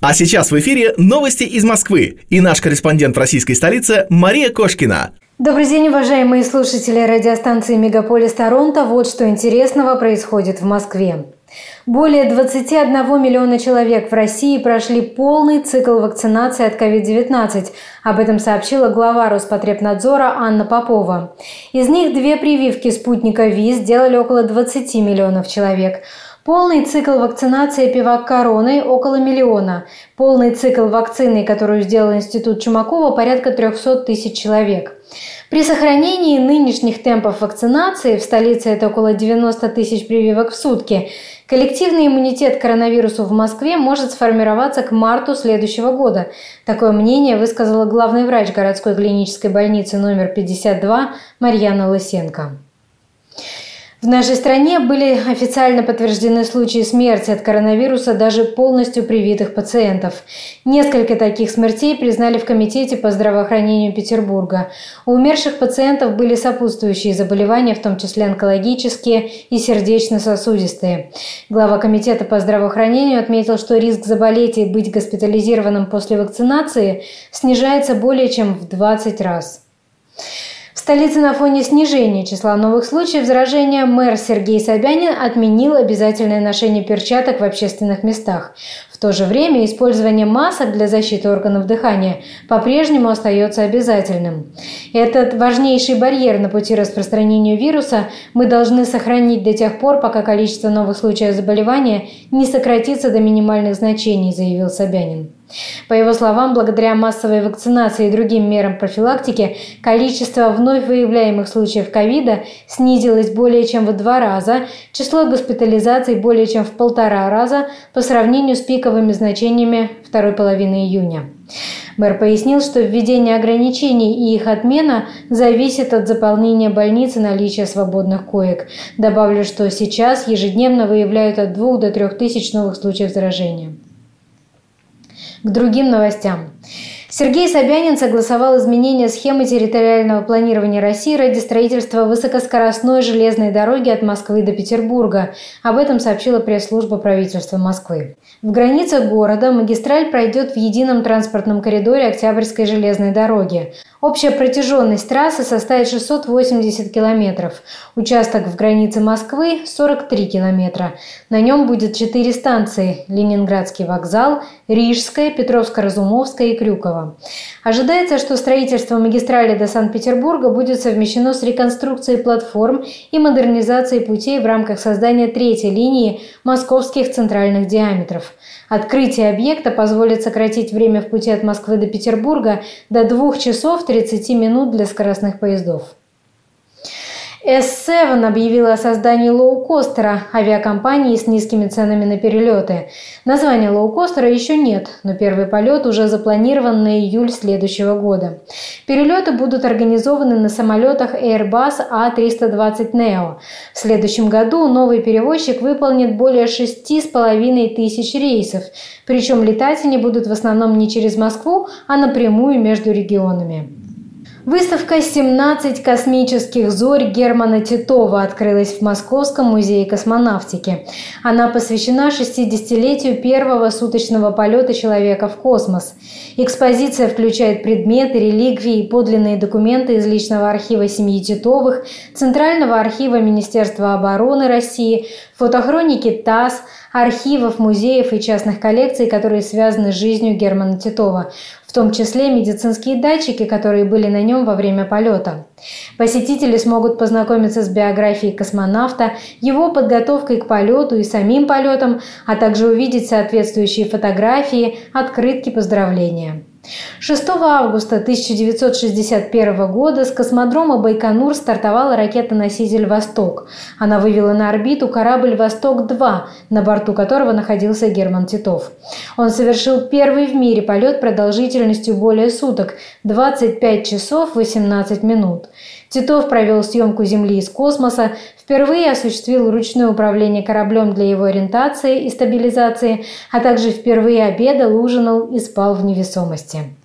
А сейчас в эфире новости из Москвы и наш корреспондент в российской столице Мария Кошкина. Добрый день, уважаемые слушатели радиостанции «Мегаполис Торонто». Вот что интересного происходит в Москве. Более 21 миллиона человек в России прошли полный цикл вакцинации от COVID-19. Об этом сообщила глава Роспотребнадзора Анна Попова. Из них две прививки спутника ВИЗ сделали около 20 миллионов человек – Полный цикл вакцинации пивак короной – около миллиона. Полный цикл вакцины, которую сделал Институт Чумакова – порядка 300 тысяч человек. При сохранении нынешних темпов вакцинации, в столице это около 90 тысяч прививок в сутки, коллективный иммунитет к коронавирусу в Москве может сформироваться к марту следующего года. Такое мнение высказала главный врач городской клинической больницы номер 52 Марьяна Лысенко. В нашей стране были официально подтверждены случаи смерти от коронавируса даже полностью привитых пациентов. Несколько таких смертей признали в Комитете по здравоохранению Петербурга. У умерших пациентов были сопутствующие заболевания, в том числе онкологические и сердечно-сосудистые. Глава Комитета по здравоохранению отметил, что риск заболеть и быть госпитализированным после вакцинации снижается более чем в 20 раз столице на фоне снижения числа новых случаев заражения мэр Сергей Собянин отменил обязательное ношение перчаток в общественных местах. В то же время использование масок для защиты органов дыхания по-прежнему остается обязательным. Этот важнейший барьер на пути распространения вируса мы должны сохранить до тех пор, пока количество новых случаев заболевания не сократится до минимальных значений, заявил Собянин. По его словам, благодаря массовой вакцинации и другим мерам профилактики, количество вновь выявляемых случаев ковида снизилось более чем в два раза, число госпитализаций более чем в полтора раза по сравнению с пиковыми значениями второй половины июня. Мэр пояснил, что введение ограничений и их отмена зависит от заполнения больниц и наличия свободных коек. Добавлю, что сейчас ежедневно выявляют от 2 до 3 тысяч новых случаев заражения. К другим новостям. Сергей Собянин согласовал изменение схемы территориального планирования России ради строительства высокоскоростной железной дороги от Москвы до Петербурга. Об этом сообщила пресс-служба правительства Москвы. В границах города магистраль пройдет в едином транспортном коридоре Октябрьской железной дороги. Общая протяженность трассы составит 680 километров. Участок в границе Москвы – 43 километра. На нем будет четыре станции – Ленинградский вокзал, Рижская, Петровско-Разумовская и Крюково. Ожидается, что строительство магистрали до Санкт-Петербурга будет совмещено с реконструкцией платформ и модернизацией путей в рамках создания третьей линии московских центральных диаметров. Открытие объекта позволит сократить время в пути от Москвы до Петербурга до 2 часов 30 минут для скоростных поездов. S7 объявила о создании лоукостера авиакомпании с низкими ценами на перелеты. Названия лоукостера еще нет, но первый полет уже запланирован на июль следующего года. Перелеты будут организованы на самолетах Airbus A320 Neo. В следующем году новый перевозчик выполнит более 6,5 тысяч рейсов, причем летать они будут в основном не через Москву, а напрямую между регионами. Выставка «17 космических зорь» Германа Титова открылась в Московском музее космонавтики. Она посвящена 60-летию первого суточного полета человека в космос. Экспозиция включает предметы, реликвии и подлинные документы из личного архива семьи Титовых, Центрального архива Министерства обороны России, фотохроники ТАСС, архивов, музеев и частных коллекций, которые связаны с жизнью Германа Титова в том числе медицинские датчики, которые были на нем во время полета. Посетители смогут познакомиться с биографией космонавта, его подготовкой к полету и самим полетом, а также увидеть соответствующие фотографии, открытки поздравления. 6 августа 1961 года с космодрома Байконур стартовала ракета-носитель «Восток». Она вывела на орбиту корабль «Восток-2», на борту которого находился Герман Титов. Он совершил первый в мире полет продолжительностью более суток – 25 часов 18 минут. Титов провел съемку Земли из космоса, впервые осуществил ручное управление кораблем для его ориентации и стабилизации, а также впервые обедал, ужинал и спал в невесомости.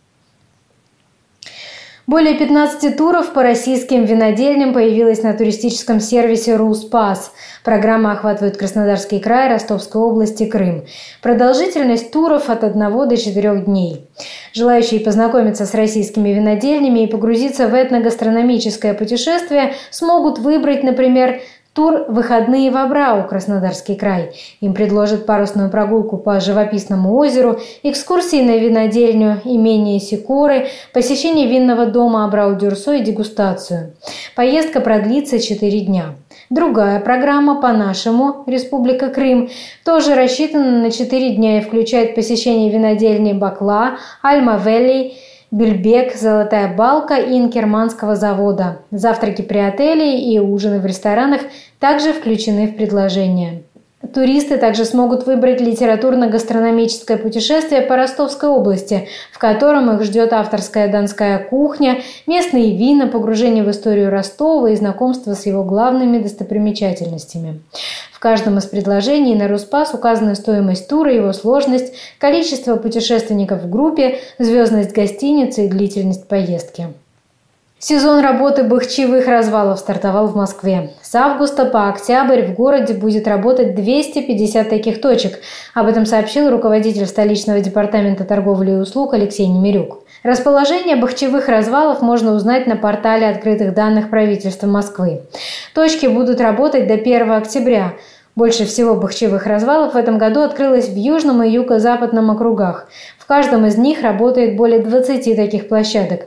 Более 15 туров по российским винодельням появилось на туристическом сервисе «Руспас». Программа охватывает Краснодарский край, Ростовской области, Крым. Продолжительность туров от 1 до 4 дней. Желающие познакомиться с российскими винодельнями и погрузиться в этногастрономическое путешествие смогут выбрать, например, Тур «Выходные в Абрау» Краснодарский край. Им предложат парусную прогулку по живописному озеру, экскурсии на винодельню имение Сикоры, посещение винного дома Абрау-Дюрсо и дегустацию. Поездка продлится 4 дня. Другая программа «По-нашему» Республика Крым тоже рассчитана на 4 дня и включает посещение винодельни Бакла, Альма-Велли, Бельбек, Золотая Балка и Инкерманского завода. Завтраки при отеле и ужины в ресторанах также включены в предложение. Туристы также смогут выбрать литературно-гастрономическое путешествие по Ростовской области, в котором их ждет авторская донская кухня, местные вина, погружение в историю Ростова и знакомство с его главными достопримечательностями каждом из предложений на Руспас указана стоимость тура, его сложность, количество путешественников в группе, звездность гостиницы и длительность поездки. Сезон работы бахчевых развалов стартовал в Москве. С августа по октябрь в городе будет работать 250 таких точек. Об этом сообщил руководитель столичного департамента торговли и услуг Алексей Немирюк. Расположение бахчевых развалов можно узнать на портале открытых данных правительства Москвы. Точки будут работать до 1 октября. Больше всего бахчевых развалов в этом году открылось в южном и юго-западном округах. В каждом из них работает более 20 таких площадок.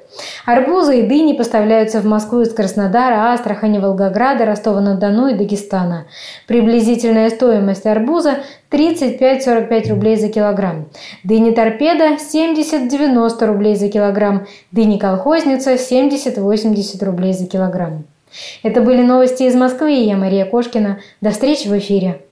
Арбузы и дыни поставляются в Москву из Краснодара, Астрахани, Волгограда, Ростова-на-Дону и Дагестана. Приблизительная стоимость арбуза 35-45 рублей за килограмм. Дыни торпеда 70-90 рублей за килограмм. Дыни колхозница 70-80 рублей за килограмм. Это были новости из Москвы, я Мария Кошкина. До встречи в эфире.